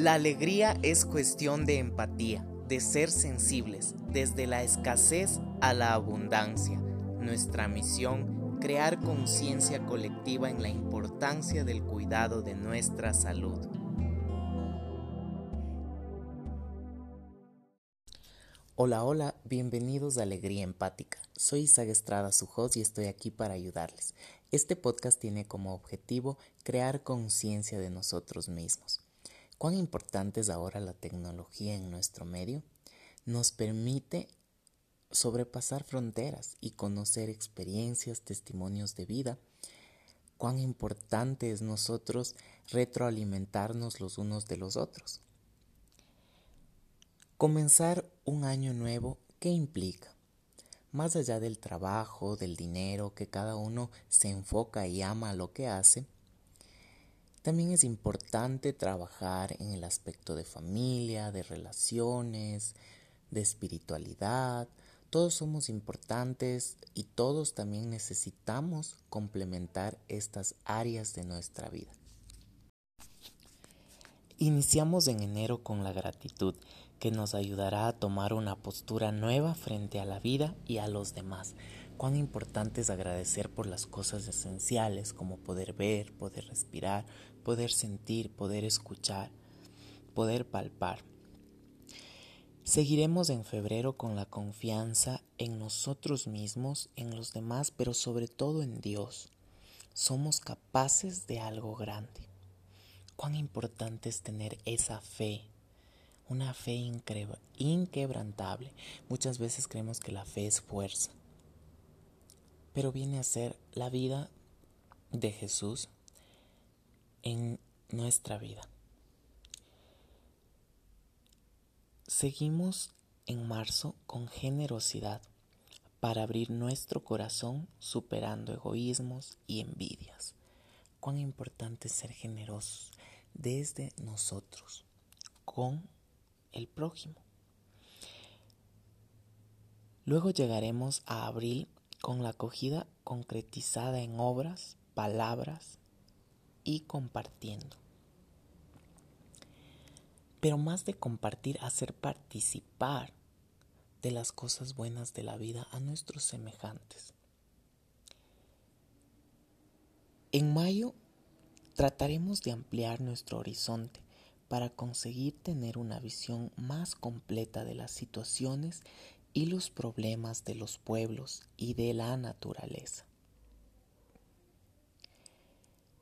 La alegría es cuestión de empatía, de ser sensibles, desde la escasez a la abundancia. Nuestra misión, crear conciencia colectiva en la importancia del cuidado de nuestra salud. Hola, hola, bienvenidos a Alegría Empática. Soy Isaac Estrada, su y estoy aquí para ayudarles. Este podcast tiene como objetivo crear conciencia de nosotros mismos. ¿Cuán importante es ahora la tecnología en nuestro medio? Nos permite sobrepasar fronteras y conocer experiencias, testimonios de vida. Cuán importante es nosotros retroalimentarnos los unos de los otros. Comenzar un año nuevo, ¿qué implica? Más allá del trabajo, del dinero, que cada uno se enfoca y ama lo que hace, también es importante trabajar en el aspecto de familia, de relaciones, de espiritualidad. Todos somos importantes y todos también necesitamos complementar estas áreas de nuestra vida. Iniciamos en enero con la gratitud, que nos ayudará a tomar una postura nueva frente a la vida y a los demás. Cuán importante es agradecer por las cosas esenciales como poder ver, poder respirar, poder sentir, poder escuchar, poder palpar. Seguiremos en febrero con la confianza en nosotros mismos, en los demás, pero sobre todo en Dios. Somos capaces de algo grande. Cuán importante es tener esa fe, una fe inquebrantable. Muchas veces creemos que la fe es fuerza, pero viene a ser la vida de Jesús en nuestra vida. Seguimos en marzo con generosidad para abrir nuestro corazón superando egoísmos y envidias. Cuán importante es ser generosos desde nosotros, con el prójimo. Luego llegaremos a abril con la acogida concretizada en obras, palabras y compartiendo. Pero más de compartir, hacer participar de las cosas buenas de la vida a nuestros semejantes. En mayo trataremos de ampliar nuestro horizonte para conseguir tener una visión más completa de las situaciones y los problemas de los pueblos y de la naturaleza.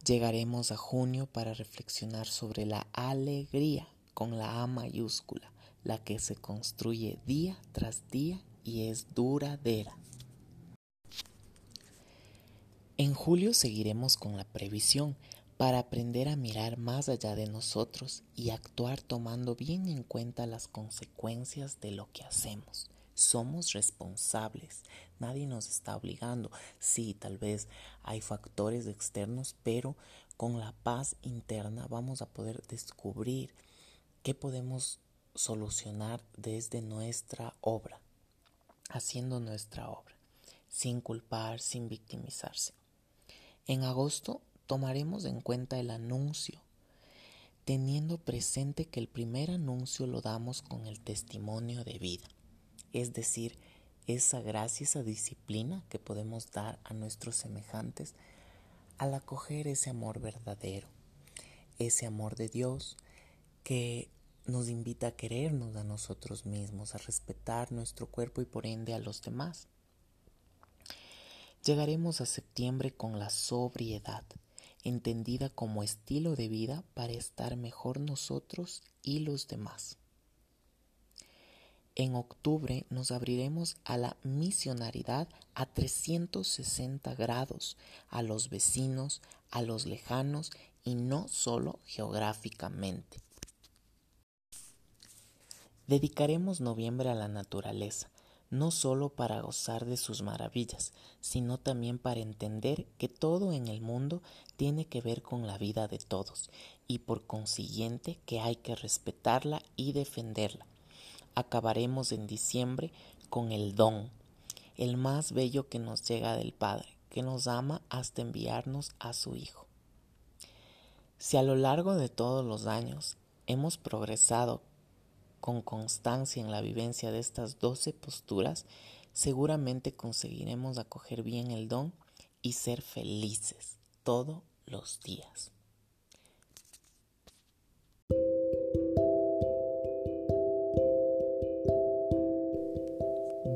Llegaremos a junio para reflexionar sobre la alegría con la A mayúscula, la que se construye día tras día y es duradera. En julio seguiremos con la previsión para aprender a mirar más allá de nosotros y actuar tomando bien en cuenta las consecuencias de lo que hacemos. Somos responsables, nadie nos está obligando. Sí, tal vez hay factores externos, pero con la paz interna vamos a poder descubrir qué podemos solucionar desde nuestra obra, haciendo nuestra obra, sin culpar, sin victimizarse. En agosto tomaremos en cuenta el anuncio, teniendo presente que el primer anuncio lo damos con el testimonio de vida, es decir, esa gracia, esa disciplina que podemos dar a nuestros semejantes al acoger ese amor verdadero, ese amor de Dios que nos invita a querernos a nosotros mismos, a respetar nuestro cuerpo y por ende a los demás. Llegaremos a septiembre con la sobriedad, entendida como estilo de vida para estar mejor nosotros y los demás. En octubre nos abriremos a la misionaridad a 360 grados, a los vecinos, a los lejanos y no solo geográficamente. Dedicaremos noviembre a la naturaleza, no solo para gozar de sus maravillas, sino también para entender que todo en el mundo tiene que ver con la vida de todos y por consiguiente que hay que respetarla y defenderla. Acabaremos en diciembre con el don, el más bello que nos llega del Padre, que nos ama hasta enviarnos a su Hijo. Si a lo largo de todos los años hemos progresado con constancia en la vivencia de estas doce posturas, seguramente conseguiremos acoger bien el don y ser felices todos los días.